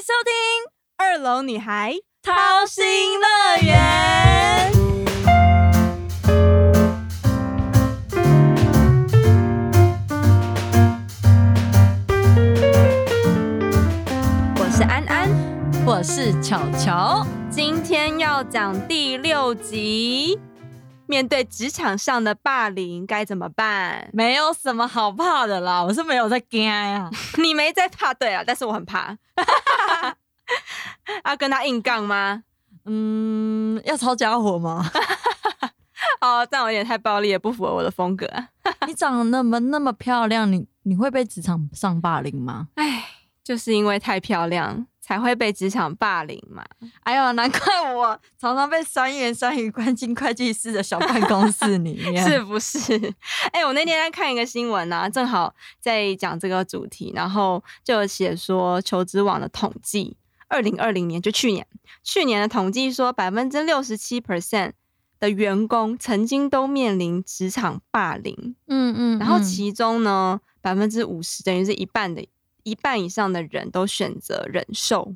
迎收听二楼女孩掏心乐园。我是安安，我是巧巧，今天要讲第六集。面对职场上的霸凌该怎么办？没有什么好怕的啦，我是没有在惊啊。你没在怕，对啊，但是我很怕。要跟他硬杠吗？嗯，要抄家伙吗？哦，这样有点太暴力，也不符合我的风格。你长得那么那么漂亮，你你会被职场上霸凌吗？哎，就是因为太漂亮。才会被职场霸凌嘛？哎呦，难怪我常常被酸言酸语关进会计师的小办公室里面，是不是？哎，我那天在看一个新闻啊，正好在讲这个主题，然后就写说求职网的统计，二零二零年就去年，去年的统计说，百分之六十七 percent 的员工曾经都面临职场霸凌，嗯嗯，然后其中呢，百分之五十等于是一半的。一半以上的人都选择忍受，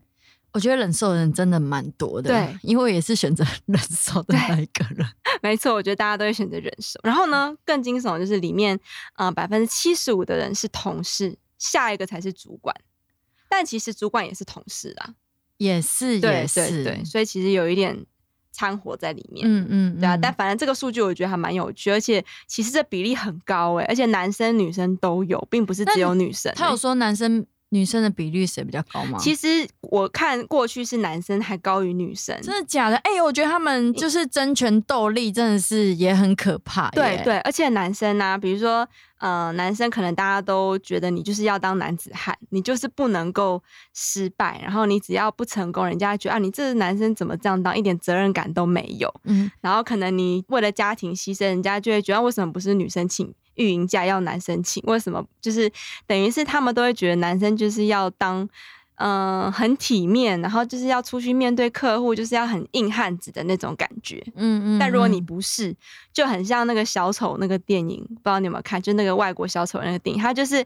我觉得忍受的人真的蛮多的。对，因为我也是选择 忍受的那一个人。没错，我觉得大家都会选择忍受。然后呢，更惊悚的就是里面，呃，百分之七十五的人是同事，下一个才是主管。但其实主管也是同事啊，也是，也是，对。所以其实有一点。掺和在里面，嗯嗯，对啊，但反正这个数据我觉得还蛮有趣，而且其实这比例很高哎，而且男生女生都有，并不是只有女生。他有说男生。女生的比例谁比较高吗？其实我看过去是男生还高于女生，真的假的？哎，我觉得他们就是争权斗力，真的是也很可怕。对对，而且男生呢，比如说呃，男生可能大家都觉得你就是要当男子汉，你就是不能够失败，然后你只要不成功，人家觉得啊，你这个男生怎么这样当，一点责任感都没有。嗯，然后可能你为了家庭牺牲，人家就会觉得为什么不是女生请？育营假要男生请，为什么？就是等于是他们都会觉得男生就是要当，嗯，很体面，然后就是要出去面对客户，就是要很硬汉子的那种感觉。嗯嗯。但如果你不是，就很像那个小丑那个电影，不知道你有没有看？就那个外国小丑那个电影，他就是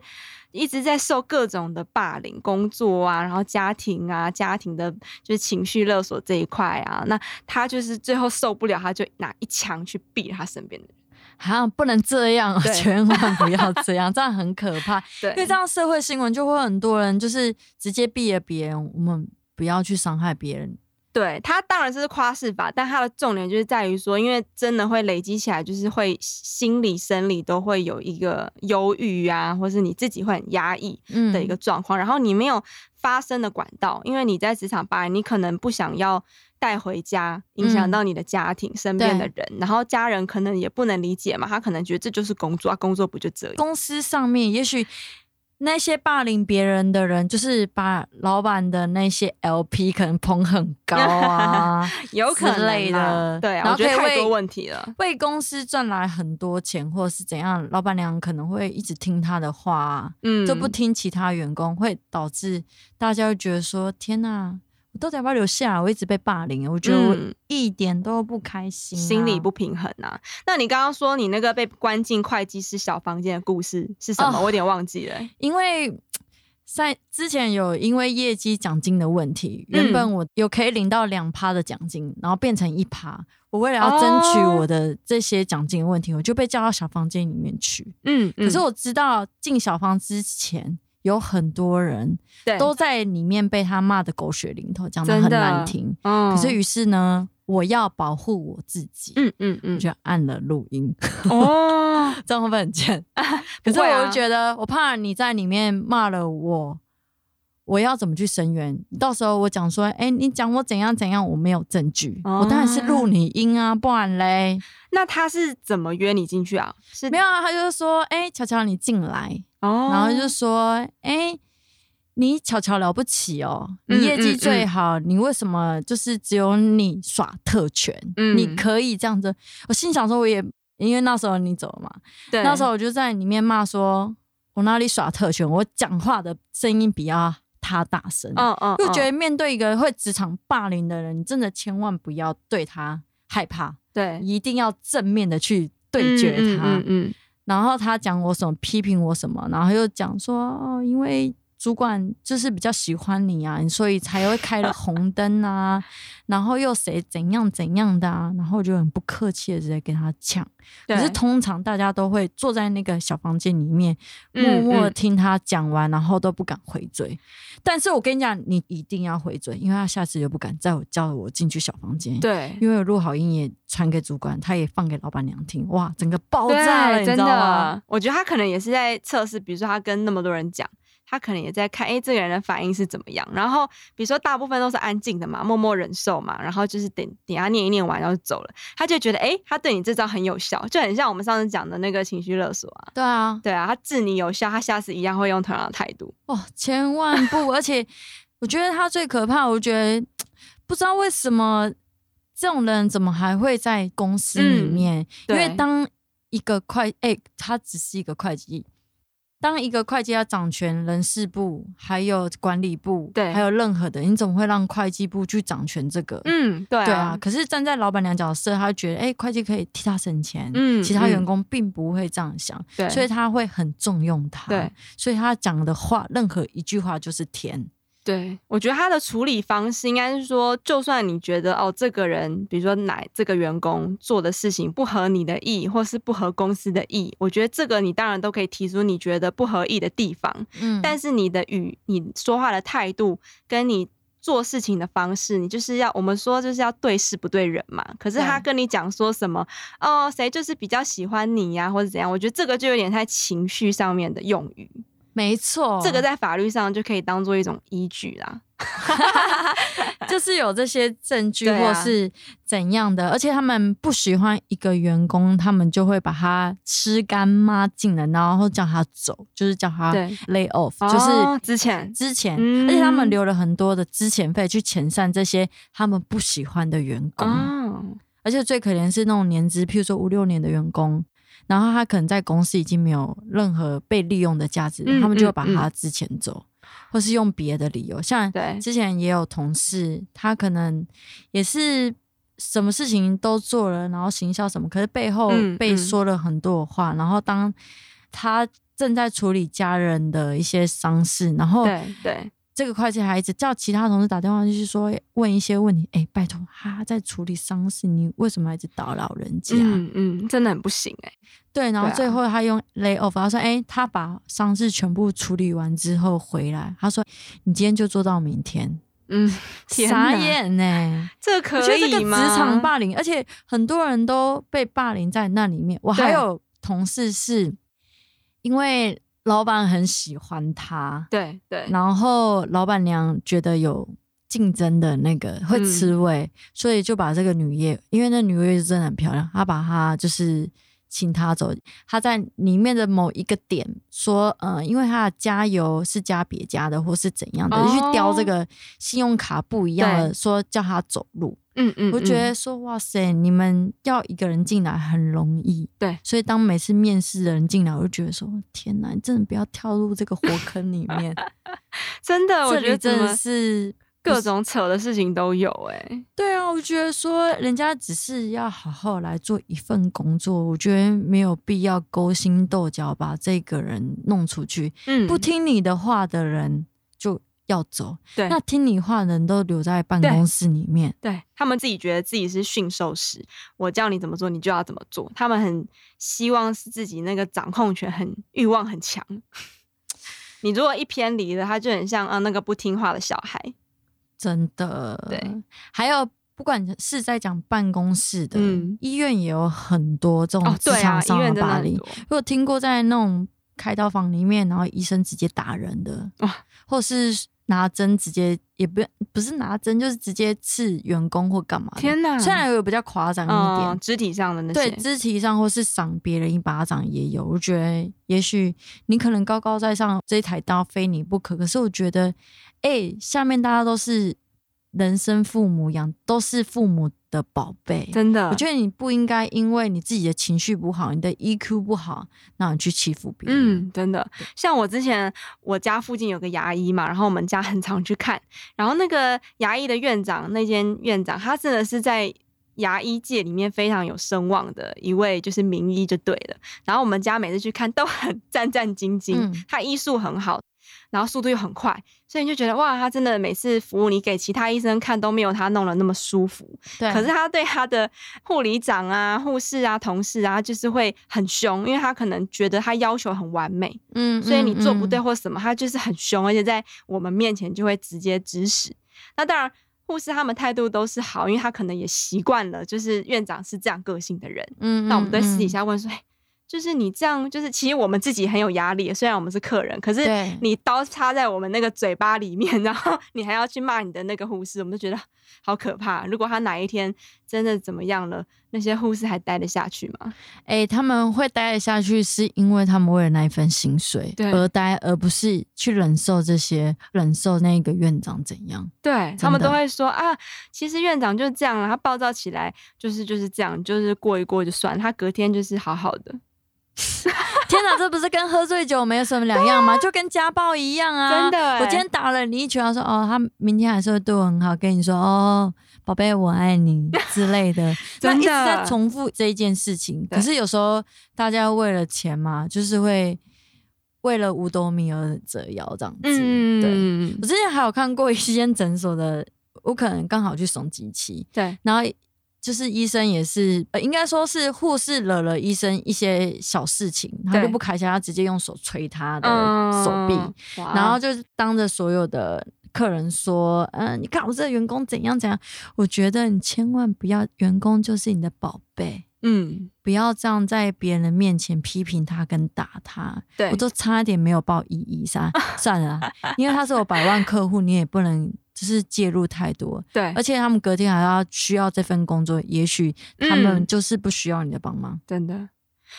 一直在受各种的霸凌，工作啊，然后家庭啊，家庭的就是情绪勒索这一块啊，那他就是最后受不了，他就拿一枪去毙他身边的人。好像不能这样，千万不要这样，这样很可怕。对，因为这样社会新闻就会很多人就是直接避了别人，我们不要去伤害别人。对他当然是夸饰法，但他的重点就是在于说，因为真的会累积起来，就是会心理生理都会有一个忧郁啊，或是你自己会很压抑的一个状况。然后你没有发声的管道，因为你在职场吧，你可能不想要。带回家，影响到你的家庭身边的人，然后家人可能也不能理解嘛，他可能觉得这就是工作啊，工作不就这样？公司上面也许那些霸凌别人的人，就是把老板的那些 LP 可能捧很高啊，有可能的，对，我觉得太多问题了，为公司赚来很多钱，或者是怎样，老板娘可能会一直听他的话，嗯，就不听其他员工，会导致大家会觉得说，天哪。我到底要不要留下？我一直被霸凌，我觉得我一点都不开心，心理不平衡啊。那你刚刚说你那个被关进会计师小房间的故事是什么？我有点忘记了。因为在之前有因为业绩奖金的问题，原本我有可以领到两趴的奖金，然后变成一趴。我为了要争取我的这些奖金的问题，我就被叫到小房间里面去。嗯，可是我知道进小房之前。有很多人都在里面被他骂的狗血淋头，讲的很难听。可是于是呢，我要保护我自己，嗯嗯嗯，就按了录音。哦，这样会不会很贱？可是我就觉得，我怕你在里面骂了我，我要怎么去声援？到时候我讲说，哎，你讲我怎样怎样，我没有证据，我当然是录你音啊，不然嘞。那他是怎么约你进去啊？是没有啊，他就是说，哎，乔乔你进来。哦，然后就说：“哎，你巧巧了不起哦，你业绩最好，你为什么就是只有你耍特权？你可以这样子。”我心想说：“我也因为那时候你走了嘛，对，那时候我就在里面骂说，我哪里耍特权？我讲话的声音比较他大声，嗯嗯，就觉得面对一个会职场霸凌的人，真的千万不要对他害怕，对，一定要正面的去对决他，嗯。”然后他讲我什么，批评我什么，然后又讲说哦，因为主管就是比较喜欢你啊，所以才会开了红 灯啊，然后又谁怎样怎样的啊，然后就很不客气的直接跟他抢。可是通常大家都会坐在那个小房间里面，默默听他讲完，然后都不敢回嘴。但是我跟你讲，你一定要回嘴，因为他下次就不敢再叫我进去小房间。对，因为我录好音也传给主管，他也放给老板娘听，哇，整个爆炸了，你知道吗？我觉得他可能也是在测试，比如说他跟那么多人讲。他可能也在看，哎，这个人的反应是怎么样？然后比如说大部分都是安静的嘛，默默忍受嘛，然后就是等等他念一念完，然后就走了。他就觉得，哎，他对你这招很有效，就很像我们上次讲的那个情绪勒索啊。对啊，对啊，他治你有效，他下次一样会用同样的态度。哦，千万不！而且我觉得他最可怕，我觉得不知道为什么这种人怎么还会在公司里面？因为当一个会，哎，他只是一个会计。当一个会计要掌权人事部，还有管理部，对，还有任何的，你怎么会让会计部去掌权这个？嗯，对啊。可是站在老板娘角色，他觉得，哎，会计可以替他省钱，嗯，其他员工并不会这样想，对，所以他会很重用他，对，所以他讲的话，任何一句话就是甜。对，我觉得他的处理方式应该是说，就算你觉得哦，这个人，比如说哪这个员工做的事情不合你的意，或是不合公司的意，我觉得这个你当然都可以提出你觉得不合意的地方。嗯，但是你的语、你说话的态度，跟你做事情的方式，你就是要我们说就是要对事不对人嘛。可是他跟你讲说什么哦，谁就是比较喜欢你呀，或者怎样？我觉得这个就有点太情绪上面的用语。没错，这个在法律上就可以当做一种依据啦，就是有这些证据或是怎样的，而且他们不喜欢一个员工，他们就会把他吃干抹净了，然后叫他走，就是叫他 lay off，就是之前。之前，而且他们留了很多的资遣费去遣散这些他们不喜欢的员工，而且最可怜是那种年资，譬如说五六年的员工。然后他可能在公司已经没有任何被利用的价值，他们就会把他之前走，或是用别的理由。像之前也有同事，他可能也是什么事情都做了，然后行销什么，可是背后被说了很多话。然后当他正在处理家人的一些丧事，然后对对。这个会计还一直叫其他同事打电话，就是说问一些问题。哎，拜托，他在处理丧事，你为什么一直打扰人家？嗯嗯，真的很不行哎。对，然后最后他用 lay off，他说：“哎，他把丧事全部处理完之后回来，他说你今天就做到明天。”嗯，傻眼呢，这可以吗？职场霸凌，而且很多人都被霸凌在那里面。我还有同事是因为。老板很喜欢他，对对，然后老板娘觉得有竞争的那个会吃味，所以就把这个女业，因为那女业真的很漂亮，她把她就是。请他走，他在里面的某一个点说，呃，因为他的加油是加别家的，或是怎样的，就去雕这个信用卡不一样的，说叫他走路。嗯嗯，我觉得说，哇塞，你们要一个人进来很容易，对，所以当每次面试的人进来，我就觉得说，天哪，你真的不要跳入这个火坑里面，真的，我觉得真的是。各种扯的事情都有哎，对啊，我觉得说人家只是要好好来做一份工作，我觉得没有必要勾心斗角把这个人弄出去。嗯，不听你的话的人就要走，对，那听你话的人都留在办公室里面，对他们自己觉得自己是驯兽师，我叫你怎么做你就要怎么做，他们很希望是自己那个掌控权很欲望很强。你如果一偏离了，他就很像啊那个不听话的小孩。真的，对，还有不管是在讲办公室的，医院也有很多这种职场上的霸凌。我有听过在那种开刀房里面，然后医生直接打人的，或是拿针直接，也不不是拿针，就是直接刺员工或干嘛。天哪！虽然有比较夸张一点，肢体上的那些，对，肢体上或是赏别人一巴掌也有。我觉得也许你可能高高在上，这一台刀非你不可。可是我觉得。哎，下面大家都是人生父母养，都是父母的宝贝，真的。我觉得你不应该因为你自己的情绪不好，你的 EQ 不好，那你去欺负别人。嗯，真的。像我之前我家附近有个牙医嘛，然后我们家很常去看，然后那个牙医的院长，那间院长，他真的是在牙医界里面非常有声望的一位，就是名医就对了。然后我们家每次去看都很 战战兢兢，他医术很好。然后速度又很快，所以你就觉得哇，他真的每次服务你给其他医生看都没有他弄得那么舒服。对，可是他对他的护理长啊、护士啊、同事啊，就是会很凶，因为他可能觉得他要求很完美，嗯所以你做不对嗯或什么，他就是很凶，而且在我们面前就会直接指使。那当然。护士他们态度都是好，因为他可能也习惯了，就是院长是这样个性的人。嗯，那我们对私底嗯下问说，哎、就是你这样，就是其实我们自己很有压力，虽然我们是客人，可是你刀插在我们那个嘴巴里面，然后你还要去骂你的那个护士，我们就觉得好可怕。如果他哪一天真的怎么样了，那些护士还待得下去吗？哎、他们会待得下去，是因为他们为了那一份薪水而待，而不是去忍受这些，忍受那个院长怎样。对他们都会说啊，其实院长就是这样了，他暴躁起来就是就是这样，就是过一过就算，他隔天就是好好的。天哪，这不是跟喝醉酒没有什么两样吗？就跟家暴一样啊！真的欸我今天打了你一拳，他说哦，他明天还是会对我很好，跟你说哦，宝贝，我爱你之类的，那真的一直在重复这一件事情。可是有时候大家为了钱嘛，就是会为了五斗米而折腰这样子。对，嗯，我之前还有看过一间诊所的，我可能刚好去送机器，对，然后就是医生也是，呃，应该说是护士惹了医生一些小事情，他对。就不开心，他直接用手捶他的嗯手臂，哇。然后就是当着所有的客人说，嗯、你看我这个员工怎样怎样，我觉得你千万不要，员工就是你的宝贝。嗯，不要这样在别人的面前批评他跟打他，对我都差一点没有报一一三，算了啦，因为他是我百万客户，你也不能就是介入太多，对而，且他们隔天还要需要这份工作，也许他们嗯就是不需要你的帮忙。真的。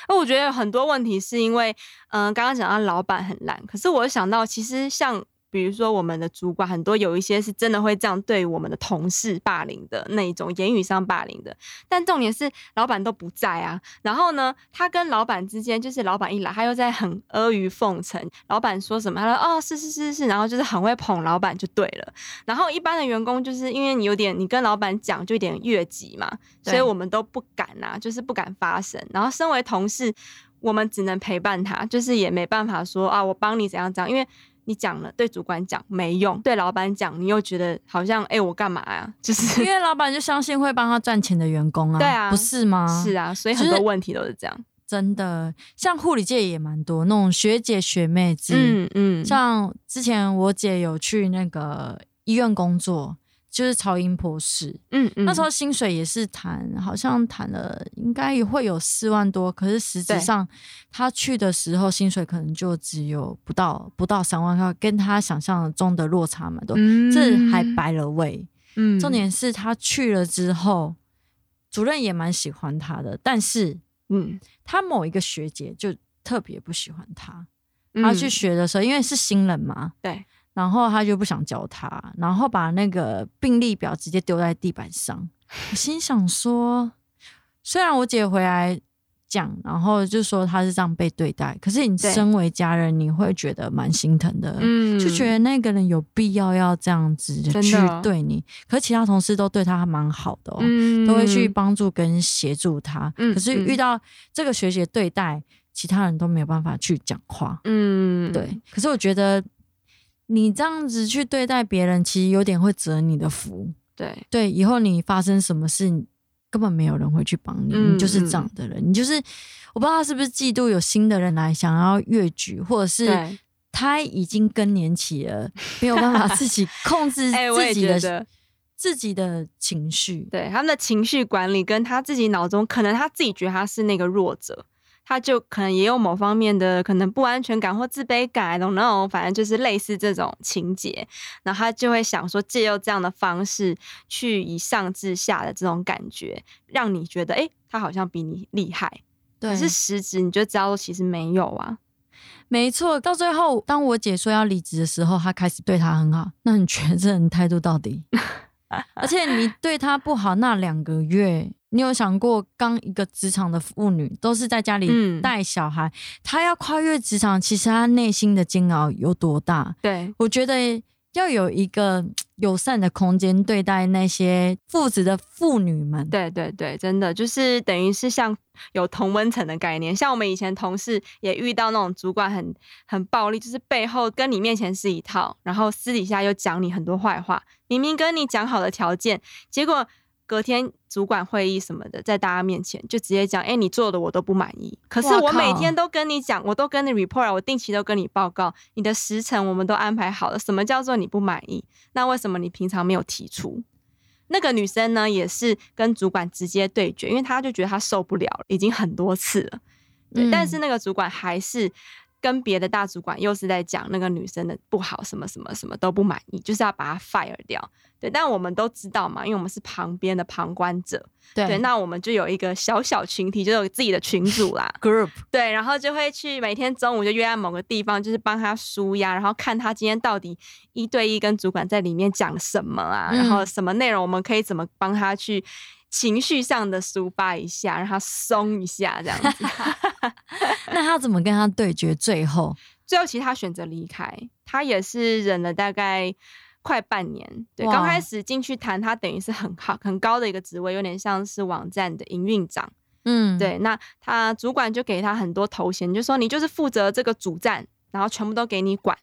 那我觉得有很多问题是因为，嗯、刚刚讲到老板很烂，可是我想到其实像。比如说，我们的主管很多有一些是真的会这样对我们的同事霸凌的那一种言语上霸凌的，但重点是老板都不在啊。然后呢，他跟老板之间就是老板一来，他又在很阿谀奉承，老板说什么，他说哦是是是是，然后就是很会捧老板就对了。然后一般的员工就是因为你有点你跟老板讲就有点越级嘛，所以我们都不敢呐、就是不敢发声。然后身为同事，我们只能陪伴他，就是也没办法说啊，我帮你怎样怎样，因为你讲了对主管讲没用，对老板讲你又觉得好像哎、我干嘛呀？就是因为老板就相信会帮他赚钱的员工啊，对啊不是吗？是啊，所以很多问题都是这样。真的，像护理界也蛮多那种学姐学妹制，嗯嗯，像之前我姐有去那个医院工作，就是超音波室，嗯嗯。那时候薪水也是谈，好像谈了应该也会有四万多，可是实质上他去的时候薪水可能就只有不到不到三万块，跟他想象中的落差蛮多，嗯这还白了位。嗯。重点是他去了之后，主任也蛮喜欢他的，但是嗯，他某一个学姐就特别不喜欢他。嗯他去学的时候，因为是新人嘛，对，然后他就不想教他，然后把那个病历表直接丢在地板上。我心想说，虽然我姐回来讲，然后就说他是这样被对待，可是你身为家人，你会觉得蛮心疼的。嗯就觉得那个人有必要要这样子去对你，可是其他同事都对他蛮好的哦，嗯都会去帮助跟协助他。嗯可是遇到这个学姐对待，其他人都没有办法去讲话。嗯，对，可是我觉得你这样子去对待别人，其实有点会折你的福。对，对，以后你发生什么事，根本没有人会去帮你，嗯你就是这样的人，你就是我不知道他是不是嫉妒有新的人来想要越举，或者是他已经更年期了，没有办法自己 控制自己的。自己的情绪。对他们的情绪管理，跟他自己脑中可能他自己觉得他是那个弱者，他就可能也有某方面的可能不安全感或自卑感，I don't know，反正就是类似这种情节，然后他就会想说，借由这样的方式去以上至下的这种感觉，让你觉得，哎、他好像比你厉害，对，可是实质你就知道其实没有啊，没错。到最后，当我姐说要离职的时候，他开始对他很好。那你觉得这人态度到底？而且你对他不好那两个月，你有想过，刚一个职场的妇女都是在家里嗯带小孩，她要跨越职场，其实她内心的煎熬有多大？对，我觉得要有一个友善的空间对待那些父子的妇女们。对对对，真的就是等于是像有同温层的概念。像我们以前同事也遇到那种主管很很暴力，就是背后跟你面前是一套，然后私底下又讲你很多坏话。明明跟你讲好的条件，结果。隔天主管会议什么的，在大家面前就直接讲，哎，你做的我都不满意。可是我每天都跟你讲，我都跟你 report，我定期都跟你报告，你的时程我们都安排好了。什么叫做你不满意？那为什么你平常没有提出？那个女生呢，也是跟主管直接对决，因为她就觉得她受不了了，已经很多次了。对，但是那个主管还是。跟别的大主管又是在讲那个女生的不好，什么什么什么都不满意，就是要把她 fire 掉。对，但我们都知道嘛，因为我们是旁边的旁观者。对，那我们就有一个小小群体，就有自己的群组啦，group。对，然后就会去每天中午就约在某个地方，就是帮他舒压，然后看他今天到底一对一跟主管在里面讲什么啊，然后什么内容，我们可以怎么帮他去。情绪上的抒发一下，让他松一下，这样子。那他怎么跟他对决？最后，最后其实他选择离开，他也是忍了大概快半年。对，刚开始进去谈，他等于是很好很高的一个职位，有点像是网站的营运长。嗯，对。那他主管就给他很多头衔，就说你就是负责这个主站，然后全部都给你管。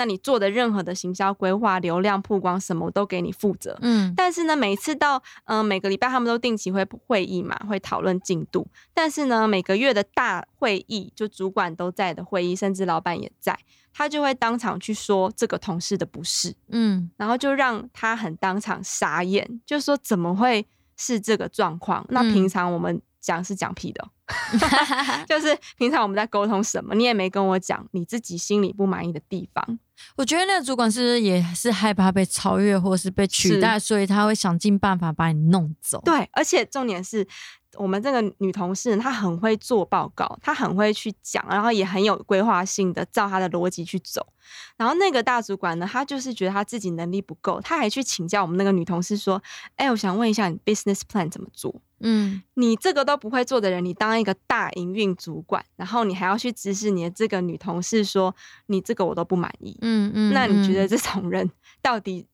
那你做的任何的行销规划、流量曝光什么，都给你负责。嗯，但是呢，每次到嗯每个礼拜他们都定期会会议嘛，会讨论进度。但是呢，每个月的大会议，就主管都在的会议，甚至老板也在，他就会当场去说这个同事的不是。嗯，然后就让他很当场傻眼，就说怎么会是这个状况？那平常我们。讲是讲屁的，就是平常我们在沟通什么，你也没跟我讲你自己心里不满意的地方。我觉得那个主管是不是也是害怕被超越或是被取代，所以他会想尽办法把你弄走。对，而且重点是。我们这个女同事，她很会做报告，她很会去讲，然后也很有规划性的照她的逻辑去走。然后那个大主管呢，他就是觉得他自己能力不够，他还去请教我们那个女同事说：“哎，我想问一下，你 business plan 怎么做？嗯，你这个都不会做的人，你当一个大营运主管，然后你还要去指使你的这个女同事说，你这个我都不满意。嗯嗯，那你觉得这种人到底？”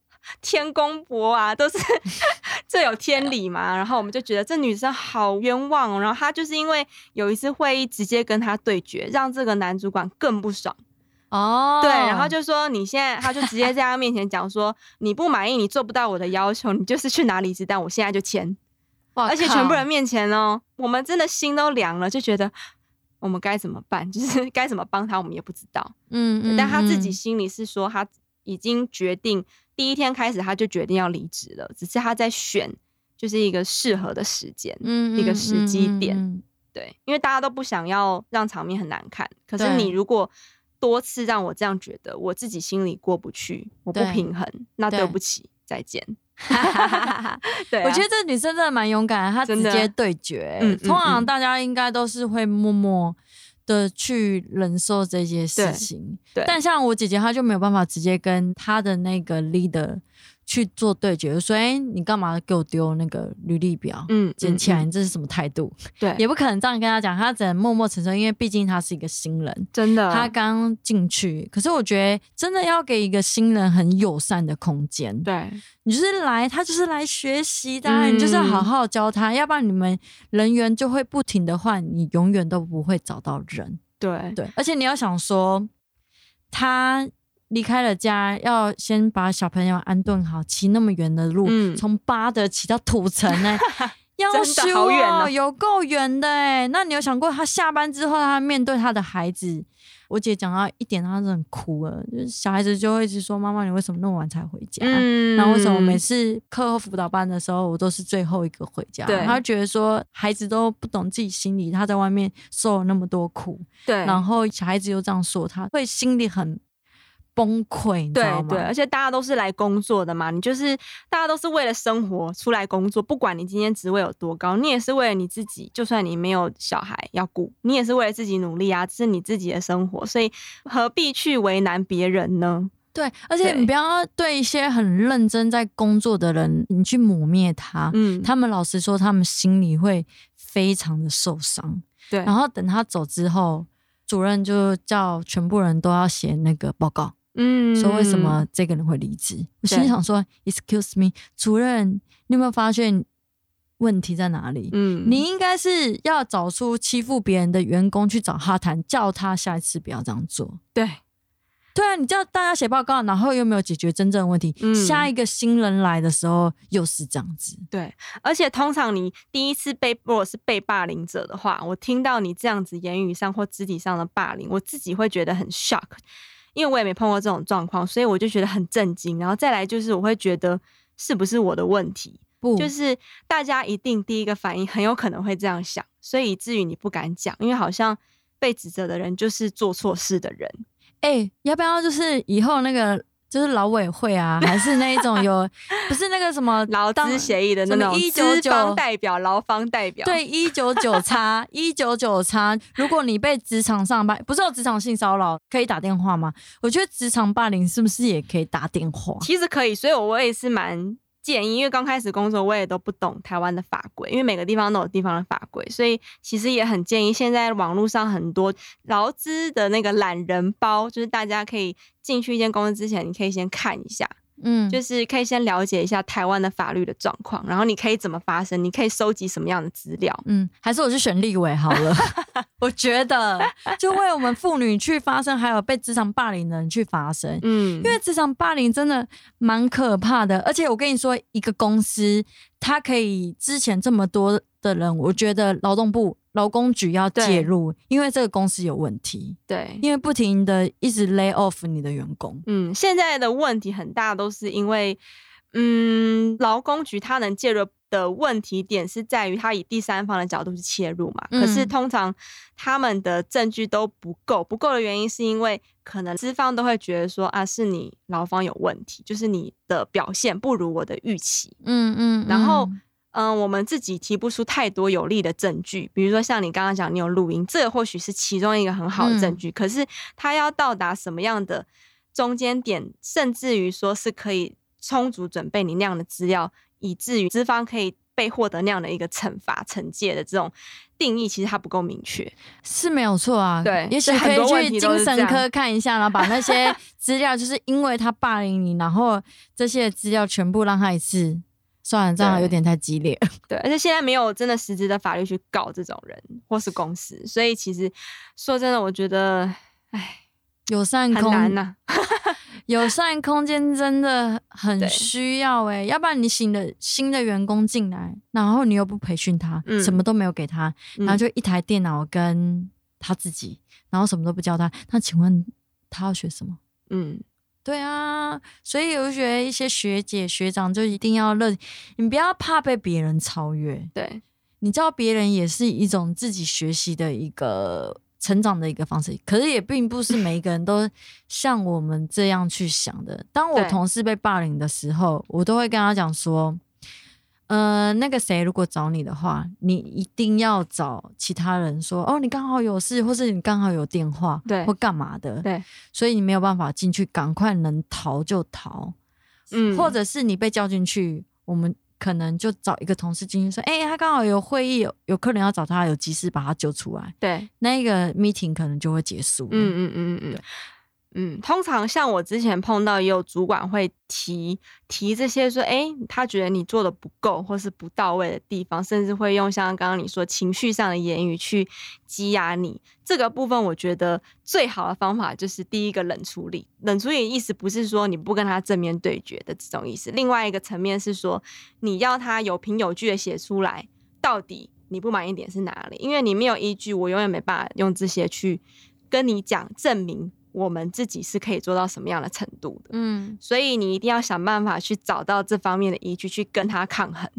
天公伯啊，都是 这有天理吗？然后我们就觉得这女生好冤枉，然后她就是因为有一次会议直接跟她对决，让这个男主管更不爽哦。对，然后就说你现在，他就直接在他面前讲说，你不满意，你做不到我的要求，你就是去拿离职单，我现在就签。哇！而且全部人面前哦，我们真的心都凉了，就觉得我们该怎么办？就是该怎么帮他，我们也不知道。嗯，但他自己心里是说，他已经决定。第一天开始，他就决定要离职了，只是他在选，就是一个适合的时间，嗯一个时机点，对，因为大家都不想要让场面很难看。可是你如果多次让我这样觉得，我自己心里过不去，我不平衡，那对不起，再见。对，我觉得这女生真的蛮勇敢，她直接对决。通常大家应该都是会默默。的去忍受这些事情，对，但像我姐姐，她就没有办法直接跟她的那个 leader 去做对决，说：“哎，你干嘛给我丢那个履历表？嗯，捡起来，你这是什么态度？”对，也不可能这样跟他讲，他只能默默承受，因为毕竟他是一个新人，真的，他刚进去。可是我觉得，真的要给一个新人很友善的空间。对，你就是来，他就是来学习的，你就是要好好教他，要不然你们人员就会不停的换，你永远都不会找到人。对对，而且你要想说，他。离开了家，要先把小朋友安顿好，骑那么远的路，从巴德骑到土城呢，要修哦，有够远的哎。那你有想过，他下班之后，他面对他的孩子？我姐讲到一点，她是很哭了，就是小孩子就会一直说：“妈妈，你为什么那么晚才回家？然后为什么每次课后辅导班的时候，我都是最后一个回家？”他觉得说，孩子都不懂自己心里，他在外面受了那么多苦，对，然后小孩子又这样说，他会心里很。崩溃，对对，而且大家都是来工作的嘛，你就是大家都是为了生活出来工作，不管你今天职位有多高，你也是为了你自己。就算你没有小孩要顾，你也是为了自己努力啊，这是你自己的生活，所以何必去为难别人呢？对，而且你不要对一些很认真在工作的人，你去抹灭他，嗯，他们老实说，他们心里会非常的受伤。对，然后等他走之后，主任就叫全部人都要写那个报告。嗯说为什么这个人会离职？我心里想说，Excuse me，主任，你有没有发现问题在哪里？嗯你应该是要找出欺负别人的员工去找他谈，叫他下一次不要这样做。对对啊，你叫大家写报告，然后又没有解决真正的问题，嗯下一个新人来的时候又是这样子。对，而且通常你第一次被如果是被霸凌者的话，我听到你这样子言语上或肢体上的霸凌，我自己会觉得很 shock，因为我也没碰过这种状况，所以我就觉得很震惊。然后再来就是我会觉得是不是我的问题？不，就是大家一定第一个反应很有可能会这样想，所以以至于你不敢讲，因为好像被指责的人就是做错事的人。哎、要不要就是以后那个就是劳委会啊，还是那一种有不是那个什么 劳资协议的那种199资方代表、劳方代表，对，一九九叉一九九叉，如果你被职场上班，不是有职场性骚扰可以打电话吗？我觉得职场霸凌是不是也可以打电话？其实可以，所以我也是蛮建议，因为刚开始工作我也都不懂台湾的法规，因为每个地方都有地方的法规，所以其实也很建议现在网络上很多劳资的那个懒人包，就是大家可以进去一间公司之前，你可以先看一下，嗯，就是可以先了解一下台湾的法律的状况，然后你可以怎么发生，你可以收集什么样的资料。嗯，还是我去选立委好了。我觉得就为我们妇女去发声，还有被职场霸凌的人去发声。嗯，因为职场霸凌真的蛮可怕的，而且我跟你说，一个公司它可以之前这么多的人，我觉得劳动部劳工局要介入，因为这个公司有问题，对，因为不停的一直 lay off 你的员工。嗯，现在的问题很大，都是因为，嗯，劳工局它能介入的问题点是在于他以第三方的角度去切入嘛。可是嗯通常他们的证据都不够，不够的原因是因为可能资方都会觉得说啊，是你劳方有问题，就是你的表现不如我的预期。嗯嗯，然后嗯嗯，我们自己提不出太多有力的证据，比如说像你刚刚讲，你有录音，这个或许是其中一个很好的证嗯据。可是他要到达什么样的中间点，甚至于说是可以充足准备你那样的资料，以至于资方可以被获得那样的一个惩罚惩戒的这种定义，其实它不够明确。是没有错啊，对也许可所以去精神科看一下，然后把那些资料，就是因为他霸凌你，然后这些资料全部让他一次。算了，这样有点太激烈。对，而且现在没有真的实质的法律去告这种人或是公司，所以其实说真的，我觉得，唉，友善空难呐 友善空间真的很需要哎、要不然你新的新的员工进来，然后你又不培训他，嗯什么都没有给他，然后嗯。就一台电脑跟他自己，然后什么都不教他，那请问他要学什么？嗯，对啊，所以我就觉得一些学姐学长就一定要认，你不要怕被别人超越，对，你知道别人也是一种自己学习的一个成长的一个方式，可是也并不是每一个人都像我们这样去想的。当我同事被霸凌的时候，我都会跟他讲说。呃，那个谁，如果找你的话，你一定要找其他人说，哦，你刚好有事，或是你刚好有电话，对或干嘛的，对，所以你没有办法进去，赶快能逃就逃，嗯，或者是你被叫进去，我们可能就找一个同事进去说，哎、他刚好有会议，有有客人要找他，有急事把他救出来，对，那个 meeting 可能就会结束了。嗯嗯嗯嗯。对嗯，通常像我之前碰到，也有主管会提提这些说，哎，他觉得你做的不够或是不到位的地方，甚至会用像刚刚你说情绪上的言语去积压你。这个部分，我觉得最好的方法就是第一个冷处理。冷处理意思不是说你不跟他正面对决的这种意思，另外一个层面是说你要他有凭有据的写出来，到底你不满意点是哪里？因为你没有依据，我永远没办法用这些去跟你讲证明我们自己是可以做到什么样的程度的。嗯，所以你一定要想办法去找到这方面的依据，去跟他抗衡。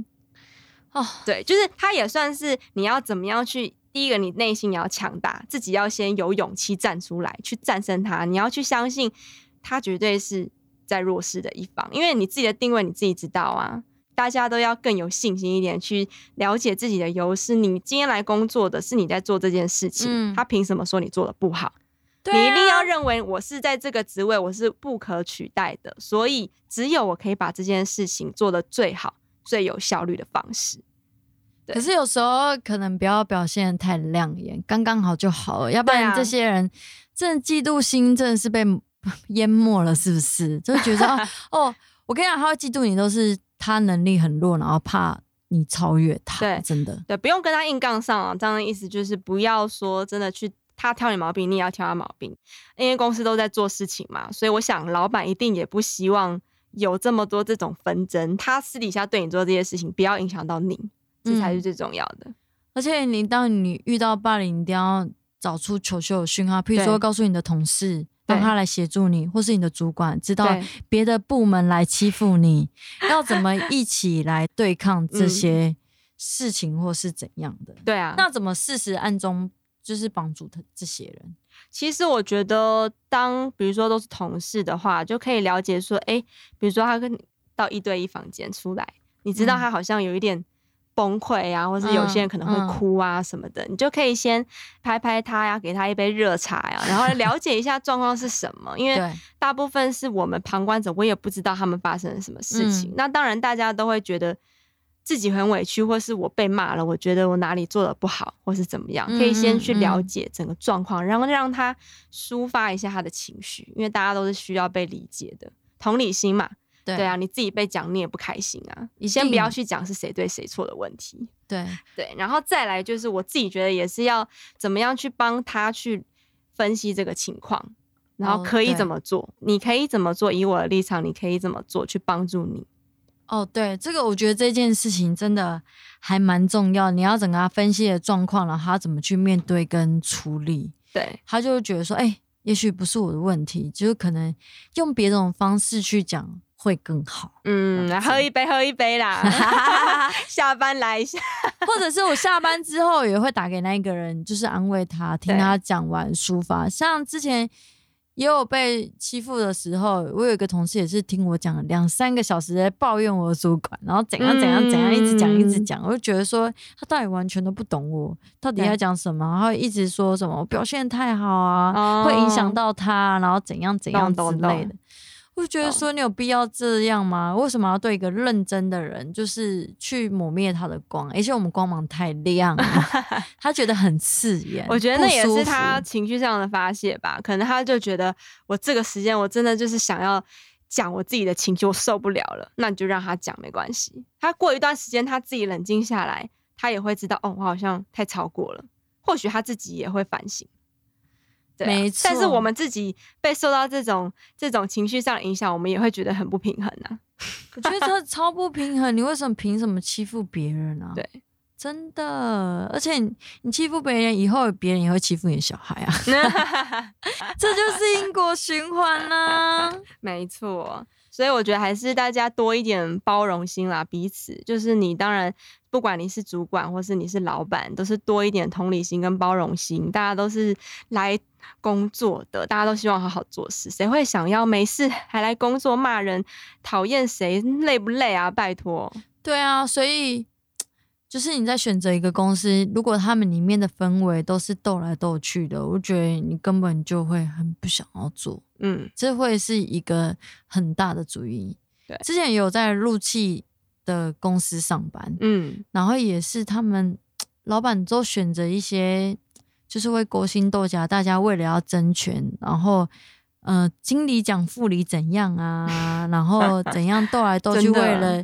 哦，对，就是他也算是你要怎么样去。第一个，你内心也要强大，自己要先有勇气站出来，去战胜他。你要去相信他绝对是在弱势的一方，因为你自己的定位你自己知道啊。大家都要更有信心一点，去了解自己的优势。你今天来工作的是你在做这件事情，嗯他凭什么说你做的不好？对你一定要啊认为我是在这个职位我是不可取代的，所以只有我可以把这件事情做得最好、最有效率的方式。可是有时候可能不要表现太亮眼，刚刚好就好了，要不然这些人真的嫉妒心真的是被 淹没了，是不是？就觉得 哦，我跟你讲，他会嫉妒你，都是他能力很弱，然后怕你超越他。对真的，对，不用跟他硬杠上啊。这样的意思就是不要说真的去他挑你毛病，你也要挑他毛病，因为公司都在做事情嘛，所以我想老板一定也不希望有这么多这种纷争。他私底下对你做这些事情，不要影响到你，这才是嗯最重要的。而且你当你遇到霸凌，你一定要找出求救的讯号，譬如说告诉你的同事，让他来协助你，或是你的主管知道别的部门来欺负你，要怎么一起来对抗这嗯些事情，或是怎样的？对啊，那怎么事实暗中就是帮助他这些人？其实我觉得，当比如说都是同事的话，就可以了解说，哎，比如说他跟你到一对一房间出来，你知道嗯。他好像有一点崩溃啊，或是有些人可能嗯。会哭啊什么的，你就可以先拍拍他呀，给他一杯热茶呀，然后了解一下状况是什么，因为，大部分是我们旁观者，我也不知道他们发生了什么事情。嗯。那当然，大家都会觉得自己很委屈，或是我被骂了，我觉得我哪里做的不好，或是怎么样，嗯可以先去了解整个状况，然后让他抒发一下他的情绪，因为大家都是需要被理解的，同理心嘛。对对啊，你自己被讲你也不开心啊，你先不要去讲是谁对谁错的问题。对，对，然后再来就是我自己觉得也是要怎么样去帮他去分析这个情况，然后哦可以怎么做，你可以怎么做，以我的立场，你可以怎么做去帮助你。哦，对，这个我觉得这件事情真的还蛮重要。你要整个他分析的状况，然后他怎么去面对跟处理，对他就会觉得说，哎、也许不是我的问题，就是可能用别种方式去讲会更好，嗯，来喝一杯，喝一杯啦，下班来一下。或者是我下班之后也会打给那一个人，就是安慰他，听他讲完抒发。像之前也有被欺负的时候，我有一个同事也是听我讲两三个小时在抱怨我的主管，然后怎样怎样怎样，一直讲一直嗯。讲，我就觉得说他到底完全都不懂我到底要讲什么，然后一直说什么我表现太好啊，哦会影响到他，然后怎样怎样之类的。我觉得说，你有必要这样吗？为什么要对一个认真的人，就是去抹灭他的光？而且我们光芒太亮了，他觉得很刺眼。我觉得那也是他情绪上的发泄吧，可能他就觉得我这个时间我真的就是想要讲我自己的情绪，我受不了了，那你就让他讲没关系。他过一段时间他自己冷静下来，他也会知道哦，我好像太超过了，或许他自己也会反省。对啊、没错但是我们自己被受到这种这种情绪上的影响，我们也会觉得很不平衡啊。我觉得这超不平衡。你为什么凭什么欺负别人啊？对，真的，而且你你欺负别人，以后别人也会欺负你的小孩啊，这就是因果循环啦、没错，所以我觉得还是大家多一点包容心啦，彼此就是你当然不管你是主管或是你是老板，都是多一点同理心跟包容心。大家都是来工作的，大家都希望好好做事，谁会想要没事还来工作骂人、讨厌谁？累不累啊？拜托，对啊，所以就是你在选择一个公司，如果他们里面的氛围都是斗来斗去的，我觉得你根本就会很不想要做，嗯，这会是一个很大的主意。对之前有在陆气的公司上班，嗯，然后也是他们老板都选择一些就是会勾心斗角，大家为了要争权，然后。呃，经理讲副理怎样啊？然后 怎样斗来斗去，为了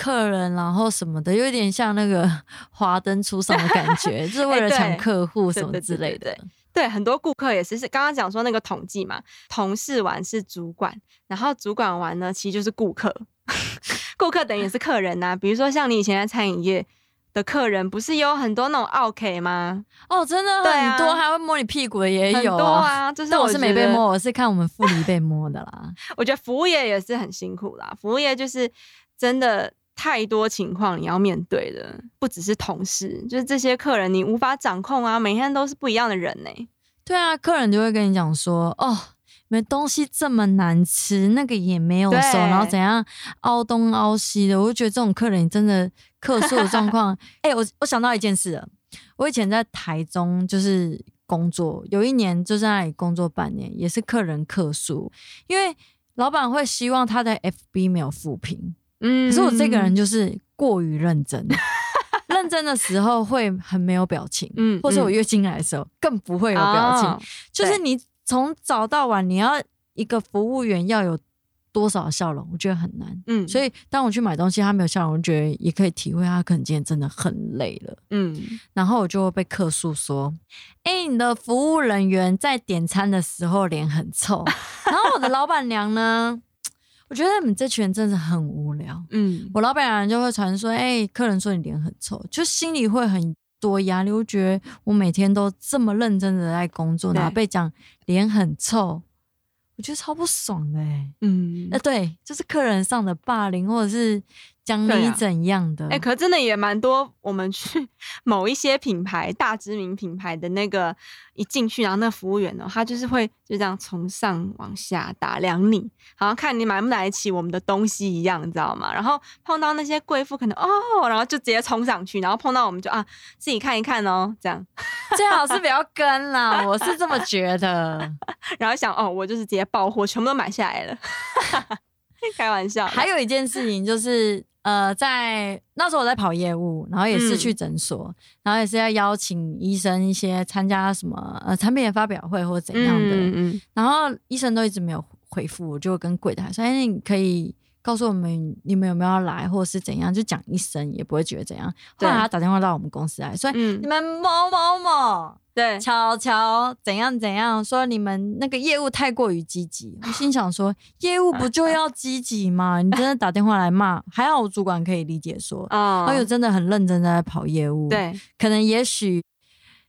客人，然后什么的，有点像那个 华灯初上的感觉，就是为了对抢客户什么之类的对对。对，很多顾客也是是刚刚讲说那个统计嘛，同事玩是主管，然后主管玩呢，其实就是顾客，顾客等于也是客人呐、比如说像你以前在餐饮业的客人，不是有很多那种 OK 吗？哦，真的很多，还会摸你屁股的也很有多啊，就是但我是没被摸，我是看我们副理被摸的啦。我觉得服务业也是很辛苦啦，服务业就是真的太多情况你要面对的，不只是同事，就是这些客人你无法掌控啊，每天都是不一样的人呢、对啊，客人就会跟你讲说，哦，你们东西这么难吃，那个也没有熟，然后怎样凹东凹西的，我就觉得这种客人真的客诉的状况，哎、我我想到一件事了，我以前在台中就是工作，有一年就在那里工作半年，也是客人客诉，因为老板会希望他的 FB 没有负评，嗯可是我这个人就是过于认真。认真的时候会很没有表情，嗯或者我嗯月经来的时候更不会有表情，哦就是你从早到晚，你要一个服务员要有多少笑容，我觉得很难。嗯，所以当我去买东西，他没有笑容，我觉得也可以体会他可能今天真的很累了。嗯，然后我就会被客诉说：“哎、你的服务人员在点餐的时候脸很臭。”然后我的老板娘呢，我觉得你们这群人真的很无聊。嗯，我老板娘就会传说：“哎、客人说你脸很臭，就心里会很多压力。我觉得我每天都这么认真的在工作，然后被讲脸很臭，我觉得超不爽的、欸。嗯呃，，对，就是客人上的霸凌，或者是讲你怎样的。哎、可真的也蛮多。我们去 某一些品牌、大知名品牌的那个一进去，然后那服务员呢，他就是会就这样从上往下打量你，好像看你买不买得起我们的东西一样，你知道吗？然后碰到那些贵妇，可能哦，然后就直接冲上去，然后碰到我们就啊，自己看一看哦，这样，最好是不要跟啦，我是这么觉得。然后想哦，我就是直接爆货，全部都买下来了，开玩笑的，还有一件事情就是，呃，在那时候我在跑业务，然后也是去诊所，然后也是要邀请医生一些参加什么呃产品的发表会或怎样的，嗯嗯然后医生都一直没有回复，我就跟柜台说：“哎，你可以告诉我们你们有没有要来，或者是怎样，就讲一声，也不会觉得怎样。”后来他打电话到我们公司来，说：“嗯你们某某某。”对，巧巧怎样怎样说你们那个业务太过于积极，我心想说业务不就要积极吗？你真的打电话来骂，还好我主管可以理解说，哦。哦，有真的很认真在跑业务，，对，可能也许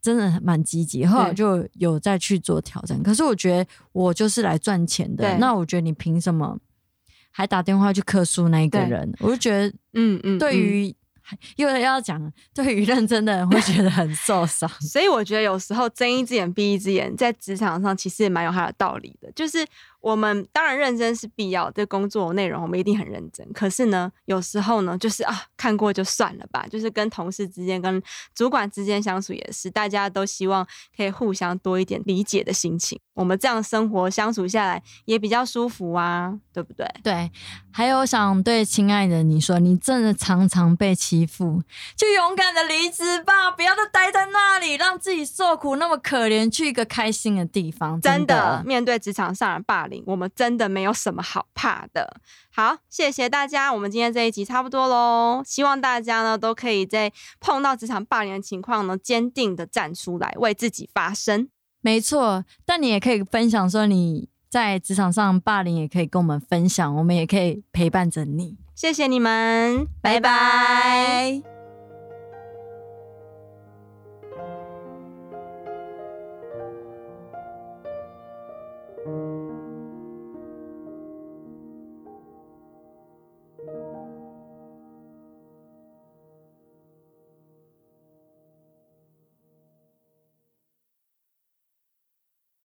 真的蛮积极，后来就有再去做调整。可是我觉得我就是来赚钱的，那我觉得你凭什么还打电话去客诉那一个人？我就觉得嗯嗯，嗯对于。又要讲，对于认真的人会觉得很受伤。所以我觉得有时候睁一只眼闭一只眼，在职场上其实也蛮有它的道理的。就是我们当然认真是必要，对工作内容我们一定很认真。可是呢，有时候呢，就是啊，看过就算了吧。就是跟同事之间、跟主管之间相处也是，大家都希望可以互相多一点理解的心情。我们这样生活相处下来也比较舒服啊，对不对？对，还有想对亲爱的你说，你真的常常被欺负，就勇敢的离职吧，不要再待在那里，让自己受苦那么可怜，去一个开心的地方。真的的，面对职场上的霸凌，我们真的没有什么好怕的。好，谢谢大家，我们今天这一集差不多喽。希望大家呢都可以在碰到职场霸凌的情况呢，坚定的站出来，为自己发声。没错。但你也可以分享说你在职场上霸凌，也可以跟我们分享，我们也可以陪伴着你。谢谢你们，拜拜拜拜